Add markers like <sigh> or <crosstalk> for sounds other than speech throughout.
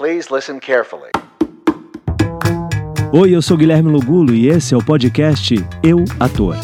Please listen carefully. Oi, eu sou Guilherme Lugulo e esse é o podcast Eu Ator.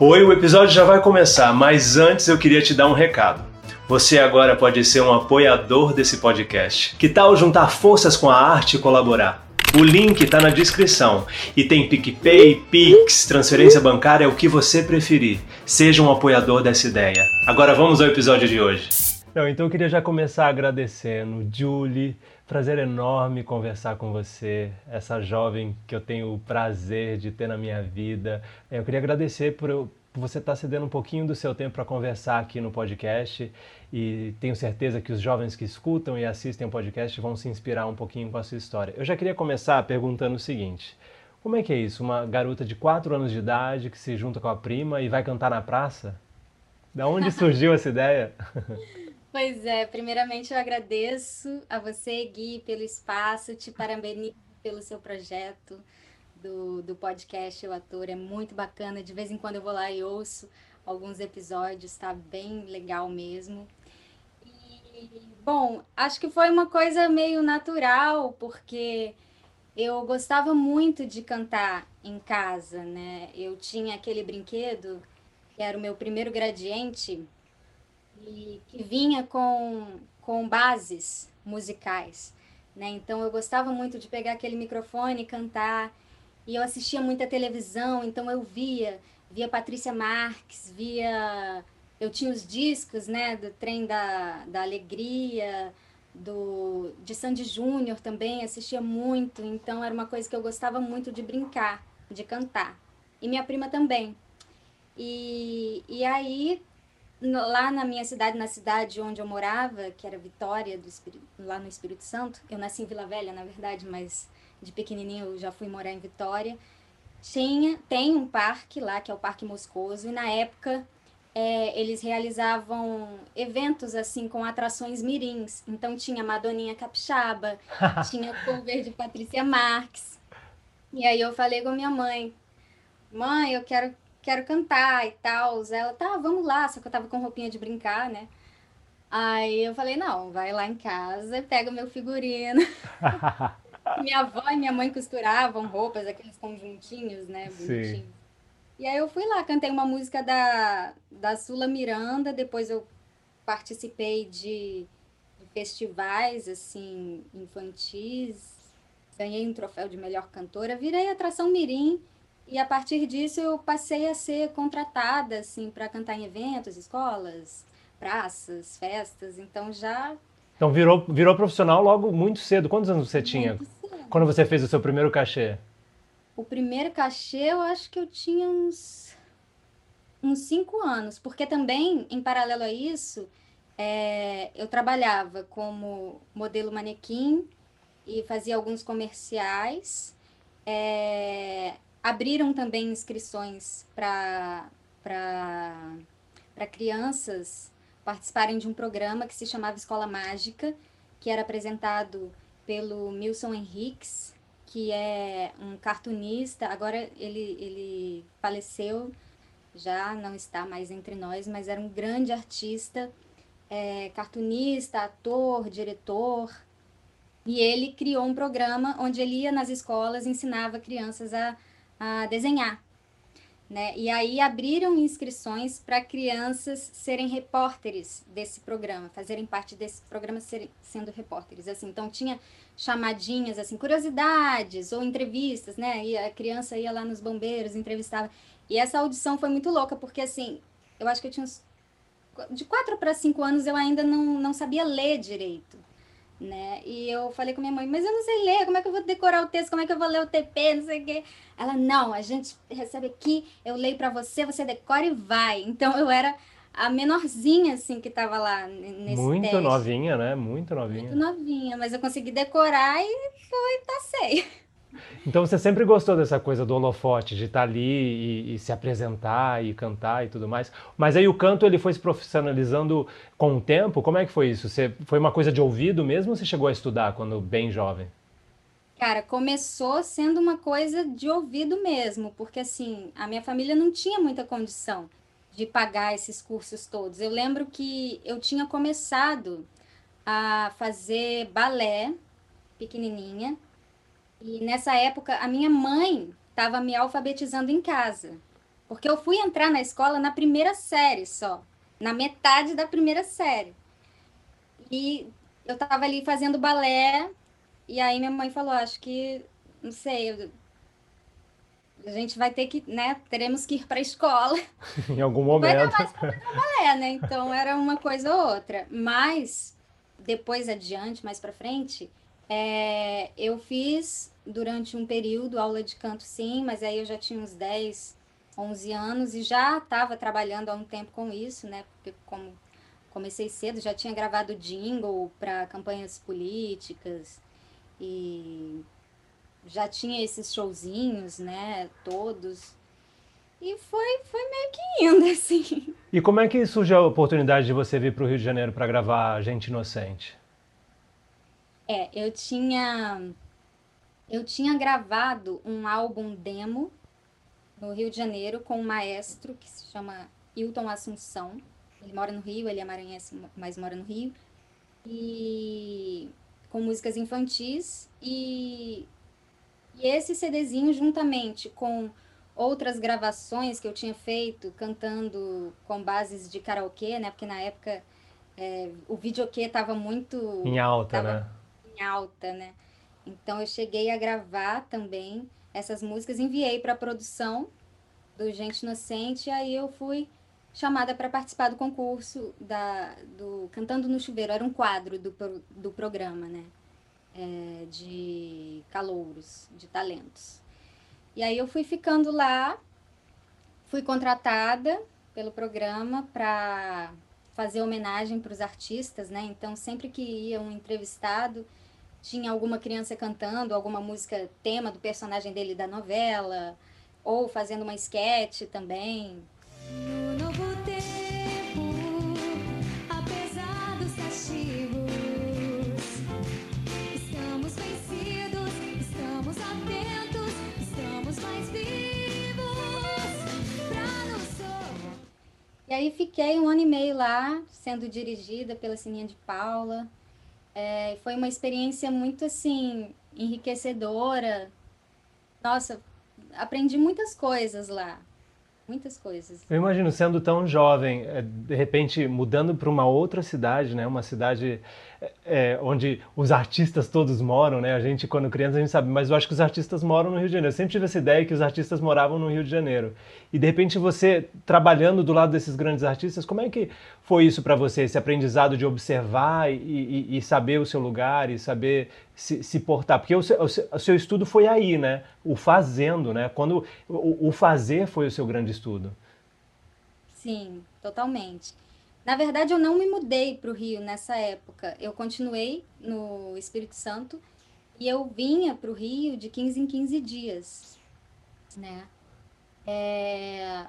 Oi, o episódio já vai começar, mas antes eu queria te dar um recado. Você agora pode ser um apoiador desse podcast. Que tal juntar forças com a arte e colaborar? O link está na descrição e tem PicPay, Pix, transferência bancária, o que você preferir. Seja um apoiador dessa ideia. Agora vamos ao episódio de hoje. Não, então eu queria já começar agradecendo, Julie. Prazer enorme conversar com você, essa jovem que eu tenho o prazer de ter na minha vida. Eu queria agradecer por, você estar cedendo um pouquinho do seu tempo para conversar aqui no podcast e tenho certeza que os jovens que escutam e assistem o podcast vão se inspirar um pouquinho com a sua história. Eu já queria começar perguntando o seguinte: como é que é isso? Uma garota de 4 anos de idade que se junta com a prima e vai cantar na praça? Da onde <laughs> surgiu essa ideia? Pois é, primeiramente eu agradeço a você, Gui, pelo espaço, te parabenizo pelo seu projeto do, do podcast Eu Ator, é muito bacana, de vez em quando eu vou lá e ouço alguns episódios, tá bem legal mesmo. E, bom, acho que foi uma coisa meio natural, porque eu gostava muito de cantar em casa, né? Eu tinha aquele brinquedo que era o meu primeiro gradiente e que vinha com, com bases musicais, né? Então eu gostava muito de pegar aquele microfone e cantar. E eu assistia muita televisão, então eu via, via Patrícia Marques, via eu tinha os discos, né, do Trem da, da Alegria, do de Sandy Júnior também, assistia muito, então era uma coisa que eu gostava muito de brincar, de cantar. E minha prima também. E, e aí lá na minha cidade, na cidade onde eu morava, que era Vitória, do Espírito, lá no Espírito Santo, eu nasci em Vila Velha, na verdade, mas de pequenininho eu já fui morar em Vitória. Tinha, tem um parque lá, que é o Parque Moscoso, e na época é, eles realizavam eventos assim com atrações mirins. Então tinha Madoninha Capixaba, <laughs> tinha cover de Patrícia Marques. E aí eu falei com a minha mãe, mãe, eu quero, quero cantar e tal. Ela, tá, vamos lá, só que eu tava com roupinha de brincar, né? Aí eu falei, não, vai lá em casa, pega o meu figurino. <laughs> <laughs> Minha avó e minha mãe costuravam roupas, aqueles conjuntinhos, né? Sim. E aí eu fui lá, cantei uma música da, da Sula Miranda, depois eu participei de, de festivais, assim, infantis, ganhei um troféu de melhor cantora, virei atração mirim, e a partir disso eu passei a ser contratada, assim, para cantar em eventos, escolas, praças, festas, então já Então virou, virou profissional logo muito cedo. Quantos anos você tinha muito. Quando você fez o seu primeiro cachê? O primeiro cachê eu acho que eu tinha uns, uns cinco anos, porque também, em paralelo a isso, é, eu trabalhava como modelo manequim e fazia alguns comerciais. É, abriram também inscrições para para crianças participarem de um programa que se chamava Escola Mágica, que era apresentado pelo Milson Henriques, que é um cartunista. Agora ele, ele faleceu, já não está mais entre nós, mas era um grande artista, é, cartunista, ator, diretor. E ele criou um programa onde ele ia nas escolas e ensinava crianças a, a desenhar. Né? E aí abriram inscrições para crianças serem repórteres desse programa, fazerem parte desse programa sendo repórteres. Assim, então tinha chamadinhas, assim, curiosidades ou entrevistas, né? E a criança ia lá nos bombeiros, entrevistava. E essa audição foi muito louca, porque assim, eu acho que eu tinha uns de quatro para cinco anos eu ainda não, não sabia ler direito, né? E eu falei com minha mãe, mas eu não sei ler, como é que eu vou decorar o texto, como é que eu vou ler o TP, não sei o quê. Ela, não, a gente recebe aqui, eu leio para você, você decora e vai. Então eu era a menorzinha, assim, que tava lá nesse Muito teste. novinha, né? Muito novinha. Muito novinha, mas eu consegui decorar e foi, passei. <laughs> Então você sempre gostou dessa coisa do holofote, de estar ali e, e se apresentar e cantar e tudo mais. Mas aí o canto ele foi se profissionalizando com o tempo? Como é que foi isso? Você, foi uma coisa de ouvido mesmo ou você chegou a estudar quando bem jovem? Cara, começou sendo uma coisa de ouvido mesmo, porque assim, a minha família não tinha muita condição de pagar esses cursos todos. Eu lembro que eu tinha começado a fazer balé pequenininha e nessa época a minha mãe estava me alfabetizando em casa, porque eu fui entrar na escola na primeira série só, na metade da primeira série. E eu estava ali fazendo balé e aí minha mãe falou, acho que não sei, a gente vai ter que, né, teremos que ir para a escola. <laughs> em algum momento. Vai dar mais para trabalhar, né? Então era uma coisa ou outra. Mas depois adiante, mais para frente, é, eu fiz durante um período aula de canto, sim, mas aí eu já tinha uns 10, 11 anos e já estava trabalhando há um tempo com isso, né? Porque como comecei cedo, já tinha gravado jingle para campanhas políticas e já tinha esses showzinhos, né, todos. E foi, foi meio que indo, <laughs> assim. E como é que surgiu a oportunidade de você vir para o Rio de Janeiro para gravar Gente Inocente? É, eu tinha eu tinha gravado um álbum demo no Rio de Janeiro com um maestro que se chama Hilton Assunção. Ele mora no Rio, ele é maranhense, mas mora no Rio. E com músicas infantis e, e esse CDzinho juntamente com outras gravações que eu tinha feito cantando com bases de karaokê, né? Porque na época é, o videokê estava muito em alta, né? Em alta, né? Então eu cheguei a gravar também essas músicas, enviei para a produção do Gente Inocente, e aí eu fui chamada para participar do concurso da, do Cantando no Chuveiro. Era um quadro do, do programa, né? É, de calouros, de talentos. E aí eu fui ficando lá, fui contratada pelo programa para fazer homenagem para os artistas, né? Então sempre que ia um entrevistado tinha alguma criança cantando alguma música tema do personagem dele da novela ou fazendo uma esquete também. E aí fiquei um ano e meio lá, sendo dirigida pela Sininha de Paula. É, foi uma experiência muito, assim, enriquecedora. Nossa, aprendi muitas coisas lá muitas coisas. Eu imagino sendo tão jovem, é, de repente mudando para uma outra cidade, né? Uma cidade é, onde os artistas todos moram, né? A gente quando criança a gente sabe, mas eu acho que os artistas moram no Rio de Janeiro. Eu sempre tive essa ideia que os artistas moravam no Rio de Janeiro. E de repente você trabalhando do lado desses grandes artistas, como é que foi isso para você? Esse aprendizado de observar e, e, e, saber o seu lugar e saber se, se portar? Porque o seu, o seu, estudo foi aí, né? O fazendo, né? Quando o, o fazer foi o seu grande estudo. Sim, totalmente. Na verdade, eu não me mudei para o Rio nessa época. Eu continuei no Espírito Santo e eu vinha para o Rio de 15 em 15 dias, né? É...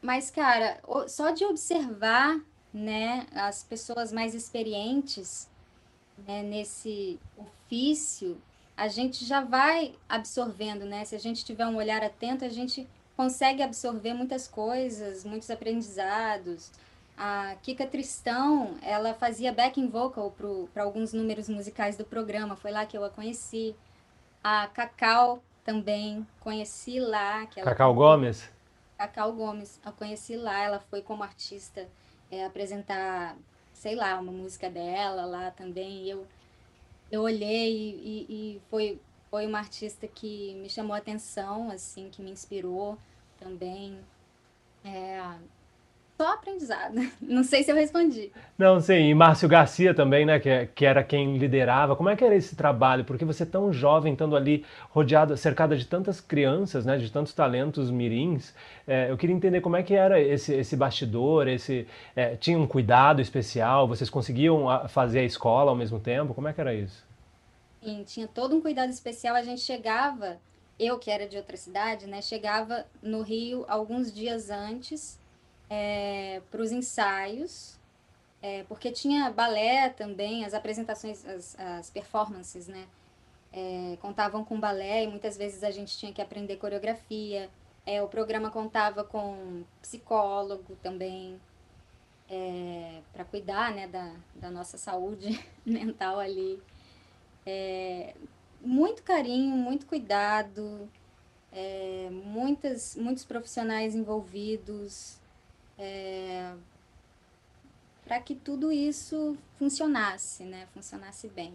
Mas, cara, só de observar, né, as pessoas mais experientes né, nesse ofício, a gente já vai absorvendo, né? Se a gente tiver um olhar atento, a gente consegue absorver muitas coisas, muitos aprendizados. A Kika Tristão, ela fazia backing vocal para alguns números musicais do programa, foi lá que eu a conheci. A Cacau também, conheci lá. Que ela Cacau Gomes? Cacau Gomes, a conheci lá, ela foi como artista é, apresentar, sei lá, uma música dela lá também. E eu, eu olhei e, e foi, foi uma artista que me chamou a atenção, assim, que me inspirou também. É, só aprendizado. <laughs> Não sei se eu respondi. Não, sim. E Márcio Garcia também, né? Que, que era quem liderava. Como é que era esse trabalho? Porque você é tão jovem, estando ali rodeado, cercada de tantas crianças, né? De tantos talentos mirins. É, eu queria entender como é que era esse, esse bastidor, esse... É, tinha um cuidado especial? Vocês conseguiam fazer a escola ao mesmo tempo? Como é que era isso? Sim, tinha todo um cuidado especial. A gente chegava... Eu, que era de outra cidade, né? Chegava no Rio alguns dias antes é, para os ensaios, é, porque tinha balé também, as apresentações, as, as performances, né? É, contavam com balé e muitas vezes a gente tinha que aprender coreografia. É, o programa contava com psicólogo também, é, para cuidar né, da, da nossa saúde <laughs> mental ali. É, muito carinho, muito cuidado, muitas, muitos profissionais envolvidos é, para que tudo isso funcionasse, né, funcionasse bem.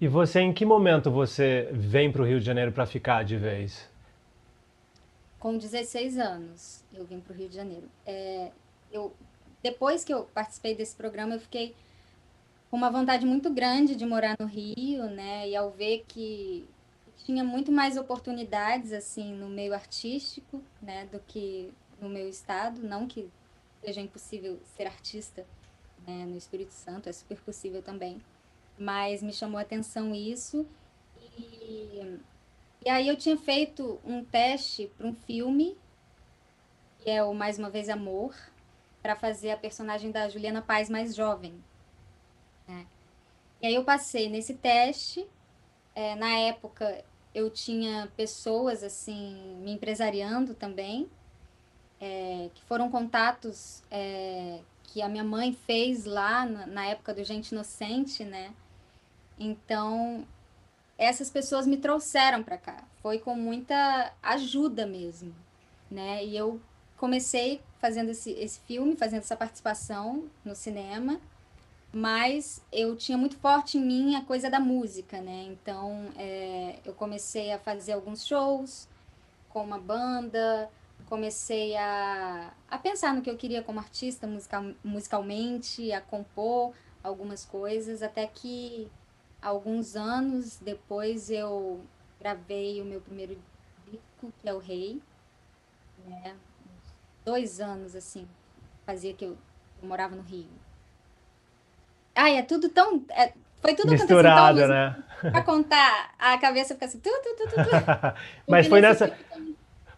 E você, em que momento você vem para o Rio de Janeiro para ficar de vez? Com 16 anos, eu vim para o Rio de Janeiro. É, eu, depois que eu participei desse programa, eu fiquei com uma vontade muito grande de morar no Rio, né? E ao ver que tinha muito mais oportunidades assim no meio artístico, né, do que no meu estado, não que seja impossível ser artista né, no Espírito Santo, é super possível também, mas me chamou a atenção isso e, e aí eu tinha feito um teste para um filme que é o Mais uma vez Amor, para fazer a personagem da Juliana Paz mais jovem. Né? E aí eu passei nesse teste. É, na época eu tinha pessoas assim me empresariando também, é, que foram contatos é, que a minha mãe fez lá na, na época do Gente Inocente, né? Então essas pessoas me trouxeram para cá. Foi com muita ajuda mesmo, né? E eu comecei fazendo esse, esse filme, fazendo essa participação no cinema, mas eu tinha muito forte em mim a coisa da música, né? Então é, eu comecei a fazer alguns shows com uma banda, comecei a, a pensar no que eu queria como artista musical, musicalmente, a compor algumas coisas, até que alguns anos depois eu gravei o meu primeiro disco, que é o Rei, né? dois anos, assim, fazia que eu, eu morava no Rio. Ai, é tudo tão. É, foi tudo Misturado, tão, né? Pra contar, a cabeça fica assim. Tu, tu, tu, tu, <laughs> Mas foi nessa,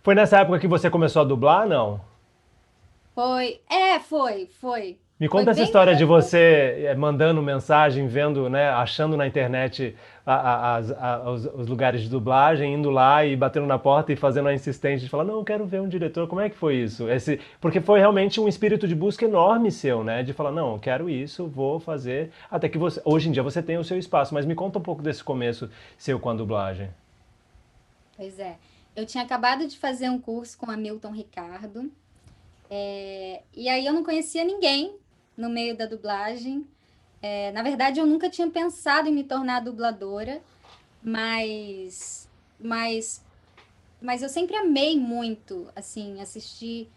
foi nessa época que você começou a dublar, não? Foi. É, foi, foi. Me conta essa história de você eh, mandando mensagem, vendo, né, achando na internet a, a, a, os, os, lugares de dublagem, indo lá e batendo na porta e fazendo a insistência de falar, não, quero ver um diretor. Como é que foi isso? Esse, porque foi realmente um espírito de busca enorme seu, né? De falar, não, quero isso, vou fazer. Até que você, hoje em dia você tem o seu espaço. Mas me conta um pouco desse começo seu com a dublagem. Pois é. Eu tinha acabado de fazer um curso com a Milton Ricardo. É, e aí eu não conhecia ninguém no meio da dublagem. É, na verdade, eu nunca tinha pensado em me tornar dubladora, mas, mas, mas eu sempre amei muito, assim, assistir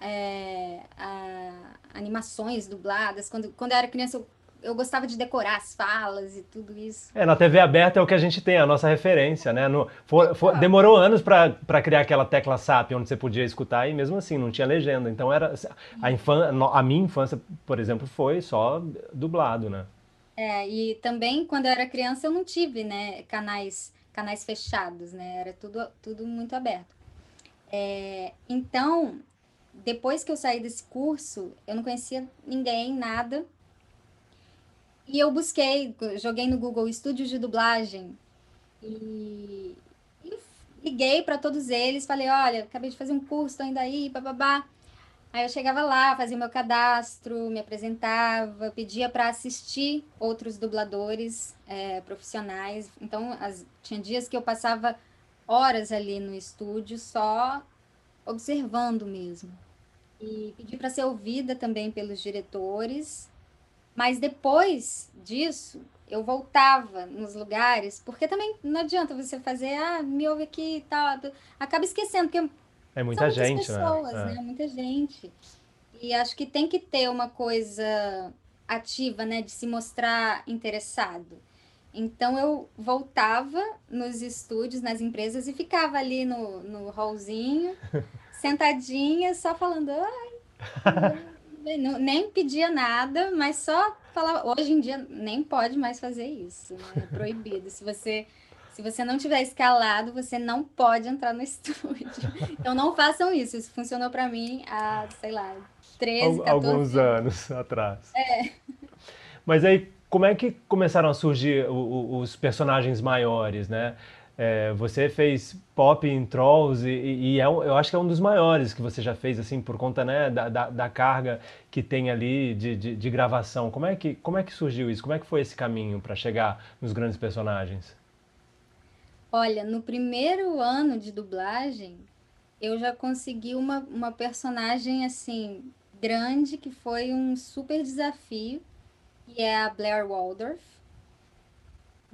é, a, animações dubladas. Quando, quando eu era criança, eu eu gostava de decorar as falas e tudo isso. É, na TV aberta é o que a gente tem, a nossa referência, né? No, for, for, demorou anos para criar aquela tecla SAP, onde você podia escutar, e mesmo assim, não tinha legenda. Então, era a, infan, a minha infância, por exemplo, foi só dublado, né? É, e também, quando eu era criança, eu não tive, né, canais, canais fechados, né? Era tudo, tudo muito aberto. É, então, depois que eu saí desse curso, eu não conhecia ninguém, nada, e eu busquei, joguei no Google estúdios de dublagem e, e liguei para todos eles, falei, olha, acabei de fazer um curso, tô indo aí, bababá. Aí eu chegava lá, fazia meu cadastro, me apresentava, pedia para assistir outros dubladores é, profissionais. Então, as, tinha dias que eu passava horas ali no estúdio só observando mesmo. E pedi para ser ouvida também pelos diretores mas depois disso, eu voltava nos lugares, porque também não adianta você fazer, ah, me ouve aqui e tal. Acaba esquecendo, porque é muita gente, né? pessoas, né? né? Muita gente. E acho que tem que ter uma coisa ativa, né? De se mostrar interessado. Então eu voltava nos estúdios, nas empresas, e ficava ali no, no hallzinho, <laughs> sentadinha, só falando, ai. Não, nem pedia nada, mas só falava. Hoje em dia nem pode mais fazer isso, né? É proibido. Se você se você não tiver escalado, você não pode entrar no <laughs> estúdio. Então não façam isso. Isso funcionou para mim há, sei lá, 13, 14 Alguns anos atrás. É. Mas aí, como é que começaram a surgir os personagens maiores, né? É, você fez pop em Trolls e, e é, eu acho que é um dos maiores que você já fez, assim, por conta né, da, da, da carga que tem ali de, de, de, gravação. Como é, que, como é que surgiu isso? Como é que foi esse caminho para chegar nos grandes personagens? Olha, no primeiro ano de dublagem, eu já consegui uma, uma personagem, assim, grande, que foi um super desafio, que é a Blair Waldorf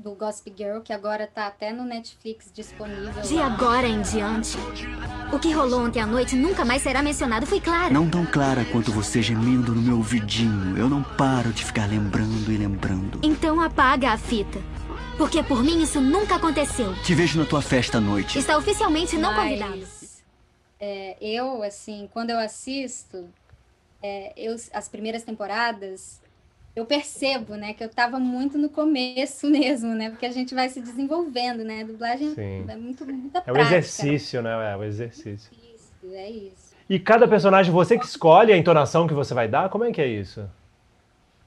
do Gossip Girl, que agora tá até no Netflix disponível. De agora em diante, o que rolou ontem à noite nunca mais será mencionado, foi claro. Não tão clara quanto você gemendo no meu ouvidinho. Eu não paro de ficar lembrando e lembrando. Então apaga a fita. Porque por mim isso nunca aconteceu. Te vejo na tua festa à noite. Está oficialmente não Mas, convidado. É, eu, assim, quando eu assisto, é, eu, as primeiras temporadas, eu percebo, né, que eu estava muito no começo <laughs> mesmo, né, porque a gente vai se desenvolvendo, né, a dublagem Sim. é muito muita prática. É o exercício, né, é o exercício. Isso, é isso. E cada personagem você que escolhe a entonação que você vai dar, como é que é isso?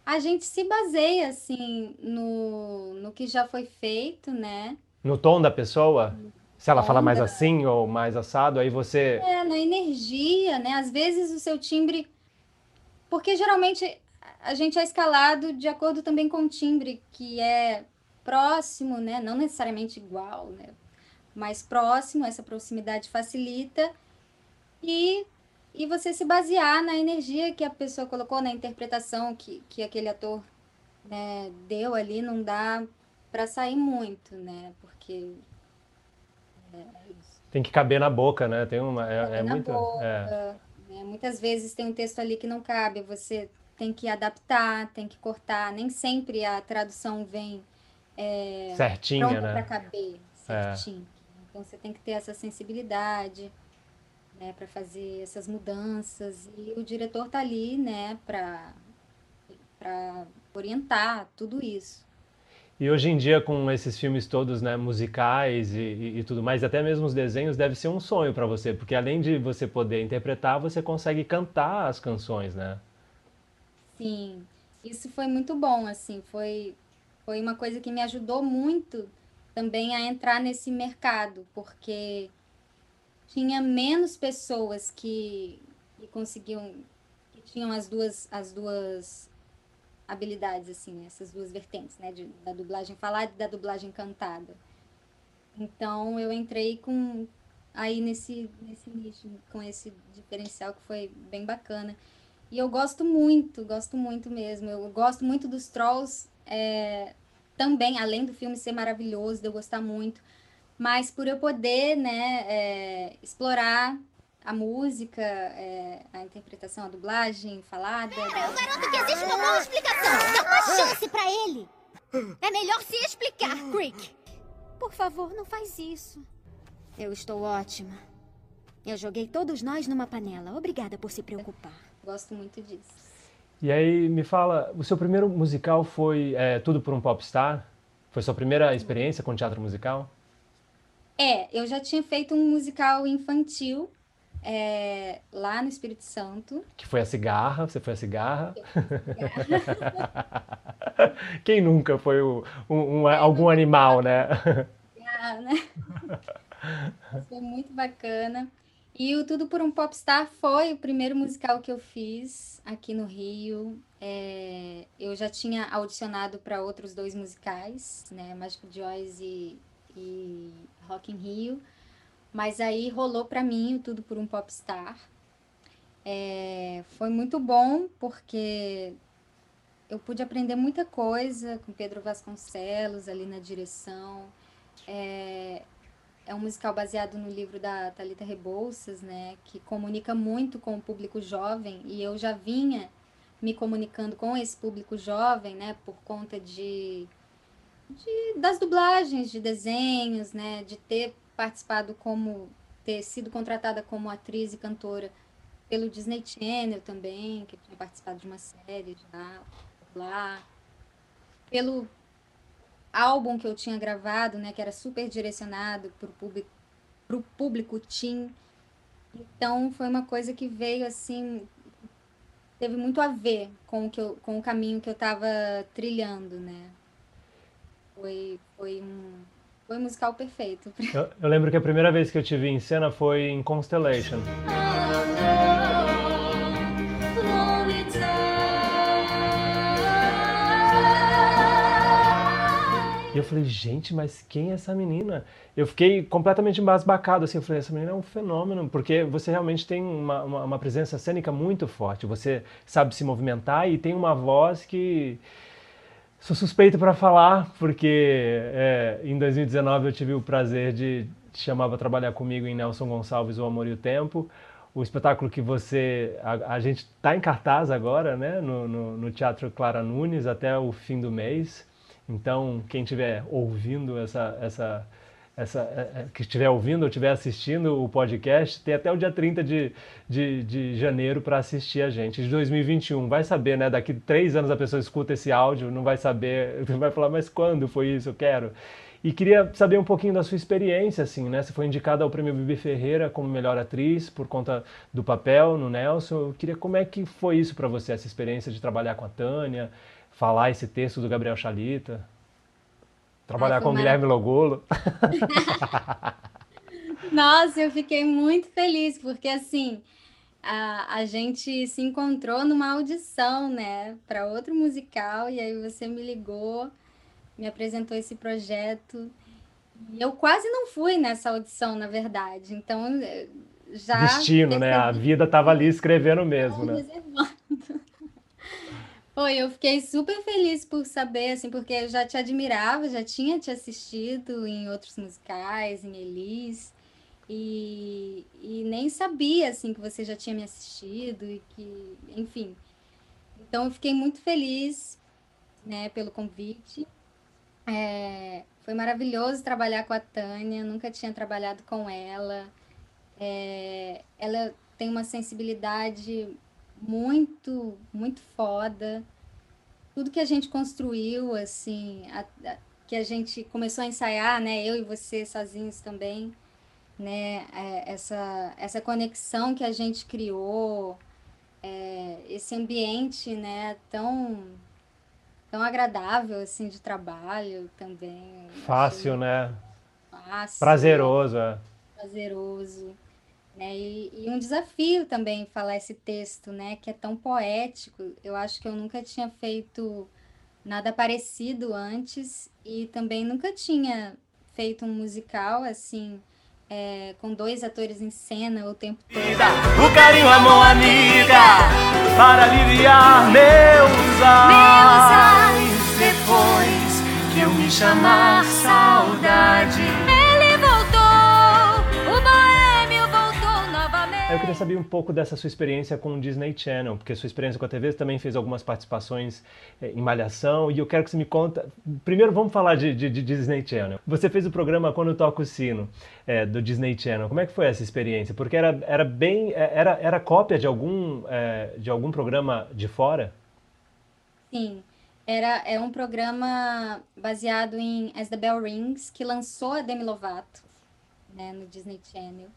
A gente se baseia assim no, no que já foi feito, né? No tom da pessoa? Se ela fala mais assim ou mais assado, aí você. É, na energia, né? Às vezes o seu timbre. Porque geralmente a gente é escalado de acordo também com o timbre, que é próximo, né? Não necessariamente igual, né? Mas próximo, essa proximidade facilita. E, e você se basear na energia que a pessoa colocou, na interpretação que, que aquele ator né, deu ali, não dá para sair muito, né? Porque é, é tem que caber na boca, né? Tem uma é, é muito boca, é. Né? Muitas vezes tem um texto ali que não cabe, você tem que adaptar, tem que cortar. Nem sempre a tradução vem é, certinha, pronta né? para caber, certinho. É. Então você tem que ter essa sensibilidade, né, para fazer essas mudanças e o diretor tá ali, né, para para orientar tudo isso. E hoje em dia, com esses filmes todos né, musicais e, e, e tudo mais, até mesmo os desenhos, deve ser um sonho para você, porque além de você poder interpretar, você consegue cantar as canções, né? Sim, isso foi muito bom, assim, foi, foi uma coisa que me ajudou muito também a entrar nesse mercado, porque tinha menos pessoas que, que conseguiam, que tinham as duas, as duas habilidades, assim, essas duas vertentes, né, de, da dublagem falada e da dublagem cantada. Então eu entrei com aí nesse, nesse nicho, com esse diferencial que foi bem bacana. E eu gosto muito, gosto muito mesmo. Eu gosto muito dos Trolls é, também, além do filme ser maravilhoso, de eu gostar muito. Mas por eu poder, né, é, explorar a música, é, a interpretação, a dublagem falada. Pera, eu garanto que existe uma boa explicação. Dá uma chance para ele. É melhor se explicar, Crick. Por favor, não faz isso. Eu estou ótima. Eu joguei todos nós numa panela. Obrigada por se preocupar. Gosto muito disso. E aí, me fala, o seu primeiro musical foi é, Tudo por um Popstar? Foi sua primeira experiência com teatro musical? É, eu já tinha feito um musical infantil é, lá no Espírito Santo. Que foi a cigarra, você foi a cigarra? <laughs> Quem nunca foi o, um, um, algum animal, né? Ah, <laughs> né? Foi muito bacana. E o Tudo por um Popstar foi o primeiro musical que eu fiz aqui no Rio. É, eu já tinha audicionado para outros dois musicais, né, de Oz e, e Rock in Rio, mas aí rolou para mim o Tudo por um Popstar. É, foi muito bom porque eu pude aprender muita coisa com Pedro Vasconcelos ali na direção. É, é um musical baseado no livro da Talita Rebouças, né, que comunica muito com o público jovem. E eu já vinha me comunicando com esse público jovem, né, por conta de, de das dublagens de desenhos, né, de ter participado como ter sido contratada como atriz e cantora pelo Disney Channel também, que tinha participado de uma série já lá, pelo álbum que eu tinha gravado, né, que era super direcionado para o público, pro público teen. Então foi uma coisa que veio assim, teve muito a ver com o, que eu, com o caminho que eu estava trilhando, né? Foi, foi, um, foi musical perfeito. Eu, eu, lembro que a primeira vez que eu te vi em cena foi em Constellation. E eu falei, gente, mas quem é essa menina? Eu fiquei completamente embasbacado, assim, eu falei, essa menina é um fenômeno, porque você realmente tem uma, uma, uma presença cênica muito forte, você sabe se movimentar e tem uma voz que... Sou suspeito para falar, porque é, em 2019 eu tive o prazer de te chamar para trabalhar comigo em Nelson Gonçalves, O Amor e o Tempo, o espetáculo que você... A, a gente está em cartaz agora, né, no, no, no Teatro Clara Nunes até o fim do mês, então, quem estiver ouvindo essa, essa, essa, é, é, que estiver ouvindo ou estiver assistindo o podcast, tem até o dia 30 de, de, de janeiro para assistir a gente, de 2021. Vai saber, né? Daqui três anos a pessoa escuta esse áudio, não vai saber, <laughs> vai falar, mas quando foi isso? Eu quero. E queria saber um pouquinho da sua experiência, assim, né? Você foi indicada ao Prêmio Bibi Ferreira como melhor atriz por conta do papel no Nelson. Eu queria como é que foi isso para você, essa experiência de trabalhar com a Tânia, falar esse texto do Gabriel Chalita, trabalhar Ai, com o Guilherme Logolo. <laughs> Nossa, eu fiquei muito feliz, porque assim, a, a gente se encontrou numa audição, né, para outro musical, e aí você me ligou, me apresentou esse projeto. E eu quase não fui nessa audição, na verdade. Então, já. Destino, né? A vida estava ali escrevendo mesmo, né? Reservando. Oi, eu fiquei super feliz por saber, assim, porque eu já te admirava, já tinha te assistido em outros musicais, em Elis, e, e nem sabia, assim, que você já tinha me assistido e que, enfim. Então, eu fiquei muito feliz, né, pelo convite. É, foi maravilhoso trabalhar com a Tânia, nunca tinha trabalhado com ela. É, ela tem uma sensibilidade muito, muito foda. Tudo que a gente construiu, assim, a, a, que a gente começou a ensaiar, né? Eu e você sozinhos também, né? É, essa, essa conexão que a gente criou, é, esse ambiente, né? Tão, tão agradável, assim, de trabalho também. Fácil, né? Fácil. Prazeroso, é. Prazeroso. Né? E, e, um desafio também falar esse texto, né? Que é tão poético. Eu acho que eu nunca tinha feito nada parecido antes e também nunca tinha feito um musical assim. É, com dois atores em cena o tempo todo. O carinho, a mão amiga, para aliviar meus ais. Depois que eu me chamar saudade. Eu queria saber um pouco dessa sua experiência com o Disney Channel, porque sua experiência com a TV também fez algumas participações é, em Malhação, e eu quero que você me conta. Primeiro, vamos falar de, de, de Disney Channel. Você fez o programa Quando Toca o Sino, é, do Disney Channel. Como é que foi essa experiência? Porque era, era bem. Era, era cópia de algum, é, de algum programa de fora? Sim. Era, é um programa baseado em As the Bell Rings, que lançou a Demi Lovato né, no Disney Channel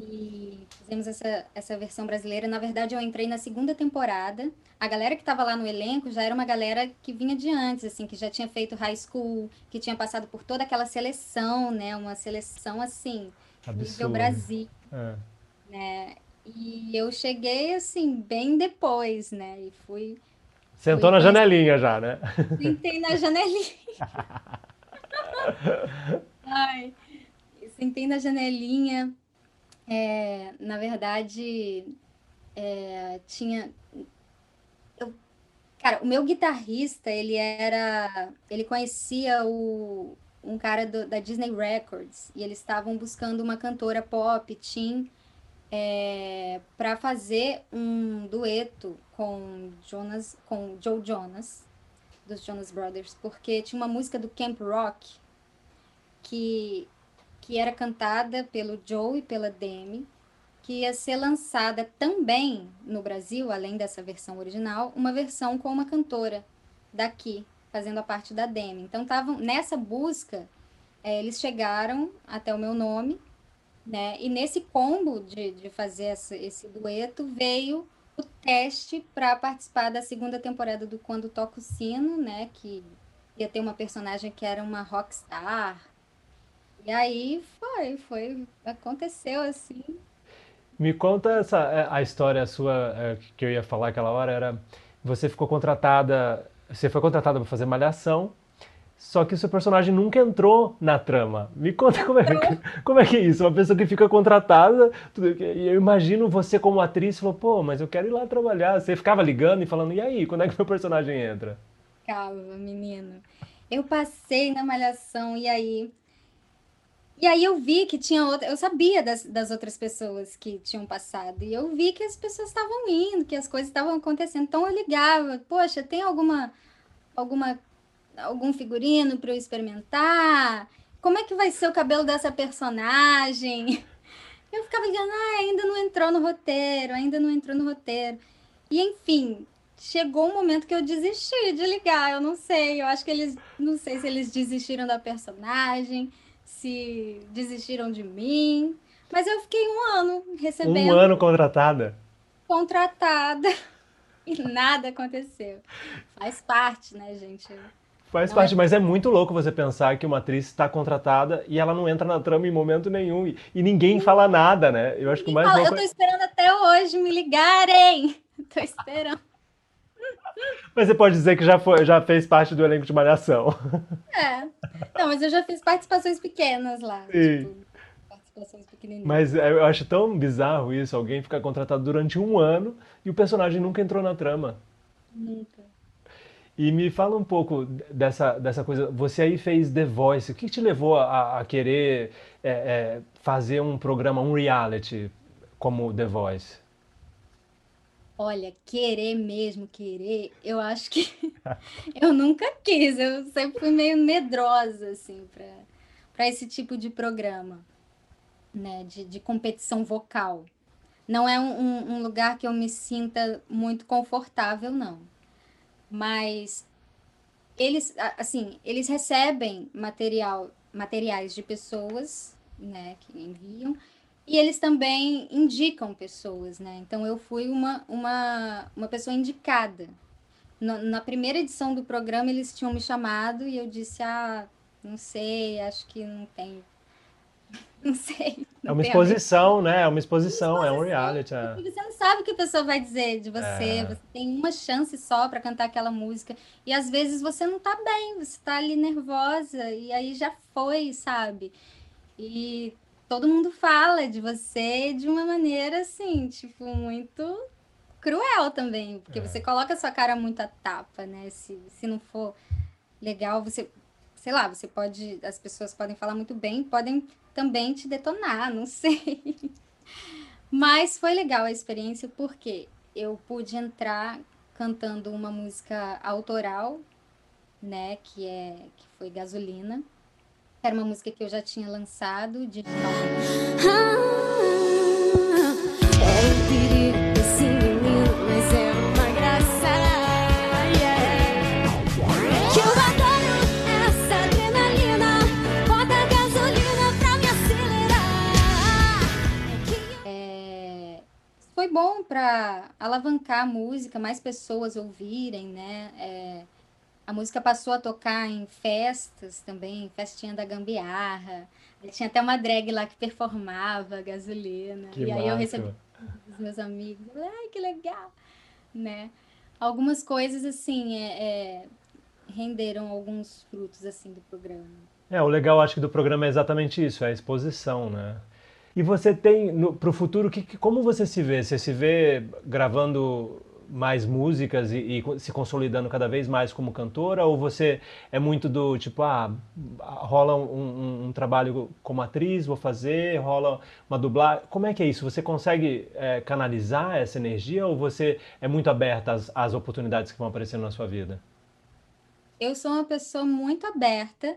e fizemos essa, essa versão brasileira. Na verdade, eu entrei na segunda temporada. A galera que estava lá no elenco já era uma galera que vinha de antes, assim, que já tinha feito high school, que tinha passado por toda aquela seleção, né? Uma seleção, assim, Absurdo. nível Brasil. É. Né? E eu cheguei, assim, bem depois, né? E fui... Sentou fui na janelinha já, né? Sentei na janelinha. <laughs> Ai, sentei na janelinha é, na verdade, é, tinha. Eu, cara, o meu guitarrista, ele era. Ele conhecia o, um cara do, da Disney Records e eles estavam buscando uma cantora pop, teen, é, para fazer um dueto com Jonas, com Joe Jonas, dos Jonas Brothers, porque tinha uma música do Camp Rock que que era cantada pelo Joe e pela Demi, que ia ser lançada também no Brasil, além dessa versão original, uma versão com uma cantora daqui, fazendo a parte da Demi. Então, estavam nessa busca, é, eles chegaram até o meu nome, né? E nesse combo de, de fazer essa, esse dueto veio o teste para participar da segunda temporada do Quando Toca o Sino, né? Que ia ter uma personagem que era uma rockstar, E aí foi, foi, aconteceu assim. Me conta essa, é, a história sua é, que eu ia falar aquela hora, era você ficou contratada, você foi contratada para fazer malhação, só que o seu personagem nunca entrou na trama. Me conta como é, que, <laughs> como é que é isso? Uma pessoa que fica contratada, e eu imagino você como atriz, falou, pô, mas eu quero ir lá trabalhar. Você ficava ligando e falando, e aí, quando é que meu personagem entra? Calma, menino. Eu passei na malhação, e aí? E aí eu vi que tinha outra, eu sabia das, das outras pessoas que tinham passado, e eu vi que as pessoas estavam indo, que as coisas estavam acontecendo. Então eu ligava, poxa, tem alguma alguma algum figurino para eu experimentar? Como é que vai ser o cabelo dessa personagem? <laughs> Eu ficava dizendo, ah, ainda não entrou no roteiro, ainda não entrou no roteiro. E enfim, chegou um momento que eu desisti de ligar, eu não sei, eu acho que eles, não sei se eles desistiram da personagem, se desistiram de mim, mas eu fiquei um ano recebendo. Um ano contratada? Contratada. <laughs> E nada aconteceu. Faz parte, né, gente? Faz não parte, é... mas é muito louco você pensar que uma atriz está contratada e ela não entra na trama em momento nenhum e, e ninguém fala nada, né? Eu acho que o mais fala, louco... Eu tô esperando até hoje me ligarem. <laughs> Tô esperando. Mas você pode dizer que já, foi, já fez parte do elenco de Malhação. É. Não, mas eu já fiz participações pequenas lá. Sim. Tipo, participações pequenininhas. Mas eu acho tão bizarro isso, alguém ficar contratado durante um ano e o personagem nunca entrou na trama. Nunca. E me fala um pouco dessa, dessa coisa. Você aí fez The Voice. O que te levou a, a querer é, é, fazer um programa, um reality como The Voice? Olha, querer mesmo, querer, eu acho que <laughs> eu nunca quis. Eu sempre fui meio medrosa, assim, para esse tipo de programa, né? De, de competição vocal. Não é um, um lugar que eu me sinta muito confortável, não mas eles, assim, eles recebem material, materiais de pessoas, né, que enviam, e eles também indicam pessoas, né? Então eu fui uma, uma, uma pessoa indicada. Na, na primeira edição do programa eles tinham me chamado e eu disse, ah, não sei, acho que não tem <laughs> Não sei. Não é uma exposição, né? É uma exposição, é um reality. É. Você não sabe o que a pessoa vai dizer de você. É. Você tem uma chance só para cantar aquela música. E às vezes você não tá bem, você tá ali nervosa. E aí já foi, sabe? E todo mundo fala de você de uma maneira assim, tipo, muito cruel também. Porque é. você coloca a sua cara muito a tapa, né? Se, se não for legal, você. Sei lá, você pode. As pessoas podem falar muito bem, podem também te detonar, não <laughs> sei. Mas foi legal a experiência porque eu pude entrar cantando uma música autoral, né, que é que foi Gasolina. Era uma música que eu já tinha lançado digitalmente. foi bom para alavancar a música, mais pessoas ouvirem, né? É, a música passou a tocar em festas também, festinha da gambiarra. Tinha até uma drag lá que performava gasolina. Que e massa. aí eu recebi dos meus amigos. Ai, que legal! Né? Algumas coisas, assim, é, é, renderam alguns frutos, assim, do programa. É, o legal, acho que, do programa é exatamente isso, é a exposição, né? E você tem, para o futuro, que, como você se vê? Você se vê gravando mais músicas e, e, se consolidando cada vez mais como cantora? Ou você é muito do tipo, ah, rola um, um, um trabalho como atriz, vou fazer, rola uma dublagem? Como é que é isso? Você consegue é, canalizar essa energia ou você é muito aberta às, às oportunidades que vão aparecendo na sua vida? Eu sou uma pessoa muito aberta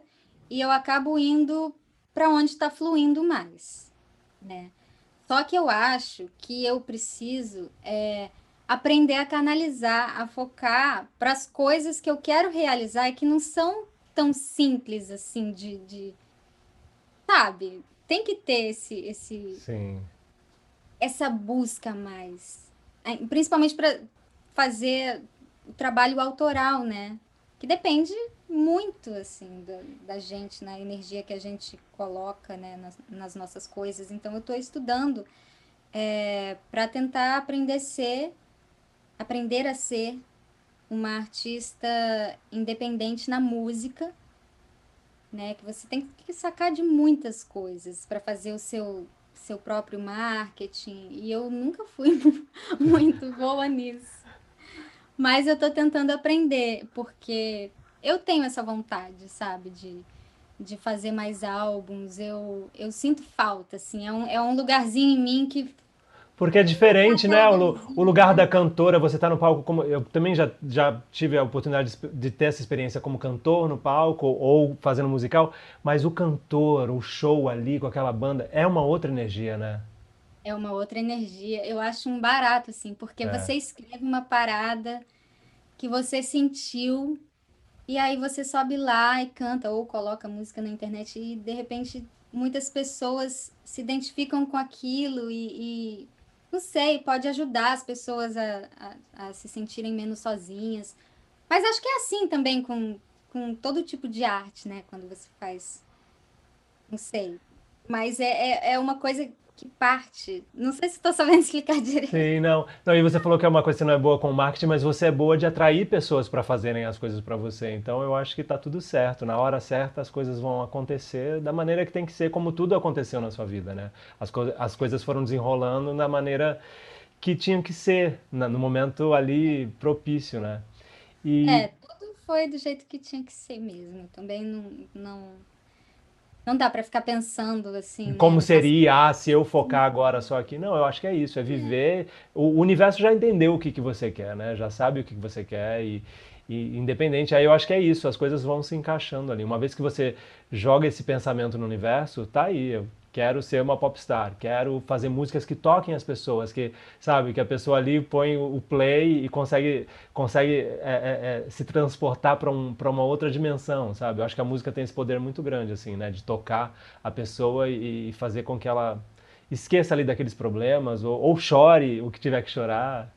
e eu acabo indo para onde está fluindo mais né? Só que eu acho que eu preciso é, aprender a canalizar, a focar para as coisas que eu quero realizar e que não são tão simples assim de, de sabe? Tem que ter esse, esse Sim. essa busca mais, principalmente para fazer o trabalho autoral, né? Que depende muito, assim, da, da gente, na energia que a gente coloca, né, nas, nas nossas coisas. Então, eu estou estudando é, para tentar aprender a ser, aprender a ser uma artista independente na música, né? Que você tem que sacar de muitas coisas para fazer o seu seu próprio marketing. E eu nunca fui <laughs> muito boa nisso. Mas eu estou tentando aprender, porque eu tenho essa vontade, sabe, de, de fazer mais álbuns. Eu, eu sinto falta, assim. É um, é um lugarzinho em mim que porque é diferente, né? O, o, lugar da cantora, você tá no palco como. Eu também já, já tive a oportunidade de, de, ter essa experiência como cantor no palco ou fazendo musical, mas o cantor, o show ali com aquela banda, é uma outra energia, né? É uma outra energia. Eu acho um barato, assim, porque é. você escreve uma parada que você sentiu, e aí você sobe lá e canta, ou coloca música na internet, e de repente muitas pessoas se identificam com aquilo e, e não sei, pode ajudar as pessoas a, a, a, se sentirem menos sozinhas. Mas acho que é assim também com, com todo tipo de arte, né? Quando você faz. Não sei. Mas é, é, é uma coisa que parte. Não sei se estou sabendo <laughs> explicar direito. Sim, não. não. E você falou que é uma coisa que não é boa com marketing, mas você é boa de atrair pessoas para fazerem as coisas para você. Então eu acho que está tudo certo. Na hora certa as coisas vão acontecer da maneira que tem que ser, como tudo aconteceu na sua vida, né? As, co as coisas foram desenrolando da maneira que tinham que ser, na, no momento ali propício, né? E... É, tudo foi do jeito que tinha que ser mesmo. Também não, não não dá para ficar pensando assim. Como né? seria, ah, se eu focar agora só aqui? Não, eu acho que é isso, é viver. O universo já entendeu o que, que você quer, né? Já sabe o que, que você quer e, e independente. Aí eu acho que é isso, as coisas vão se encaixando ali. Uma vez que você joga esse pensamento no universo, tá aí. Quero ser uma popstar, quero fazer músicas que toquem as pessoas, que sabe que a pessoa ali põe o play e consegue consegue é, é, é, se transportar para um, uma outra dimensão, sabe? Eu acho que a música tem esse poder muito grande assim, né, de tocar a pessoa e, e fazer com que ela esqueça ali daqueles problemas ou, ou chore o que tiver que chorar.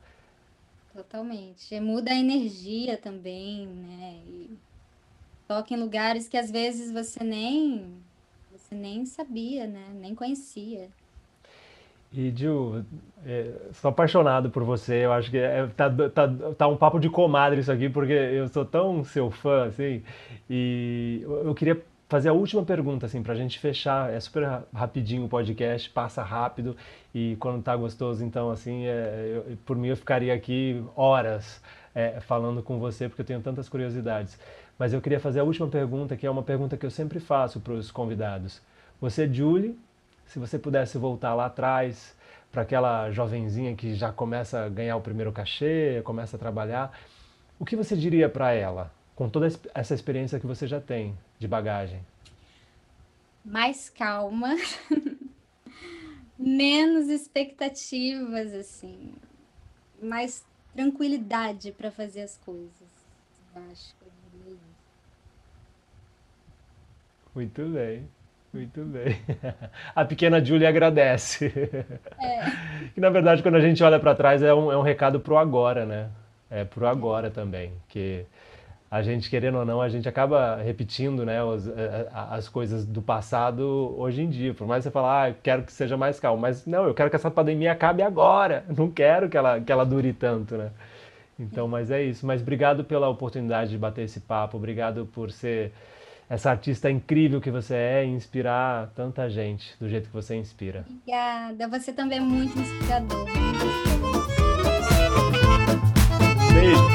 Totalmente. Muda a energia também, né? E toca em lugares que às vezes você nem nem sabia, né? Nem conhecia. E, Ju, é, sou apaixonado por você. Eu acho que é, tá, tá, tá um papo de comadre isso aqui, porque eu sou tão seu fã, assim. E eu queria fazer a última pergunta, assim, pra gente fechar. É super rapidinho o podcast, passa rápido. E quando tá gostoso, então, assim, é, eu, por mim eu ficaria aqui horas é, falando com você, porque eu tenho tantas curiosidades. Mas eu queria fazer a última pergunta, que é uma pergunta que eu sempre faço para os convidados. Você, Julie, se você pudesse voltar lá atrás para aquela jovenzinha que já começa a ganhar o primeiro cachê, começa a trabalhar, o que você diria para ela, com toda essa experiência que você já tem de bagagem? Mais calma, <laughs> menos expectativas, assim, mais tranquilidade para fazer as coisas. Acho Muito bem. Muito bem. <laughs> A pequena Julie agradece. É. Que na verdade, quando a gente olha para trás, é um, é um recado pro agora, né? É pro agora também. Que a gente, querendo ou não, a gente acaba repetindo né, os, as coisas do passado hoje em dia. Por mais que você fale, ah, quero que seja mais calmo. Mas não, eu quero que essa pandemia acabe agora. <laughs> Não quero que ela, que ela dure tanto, né? Então, mas é isso. Mas obrigado pela oportunidade de bater esse papo. Obrigado por ser essa artista incrível que você é e inspirar tanta gente do jeito que você inspira. Obrigada, você também é muito inspirador. Beijo.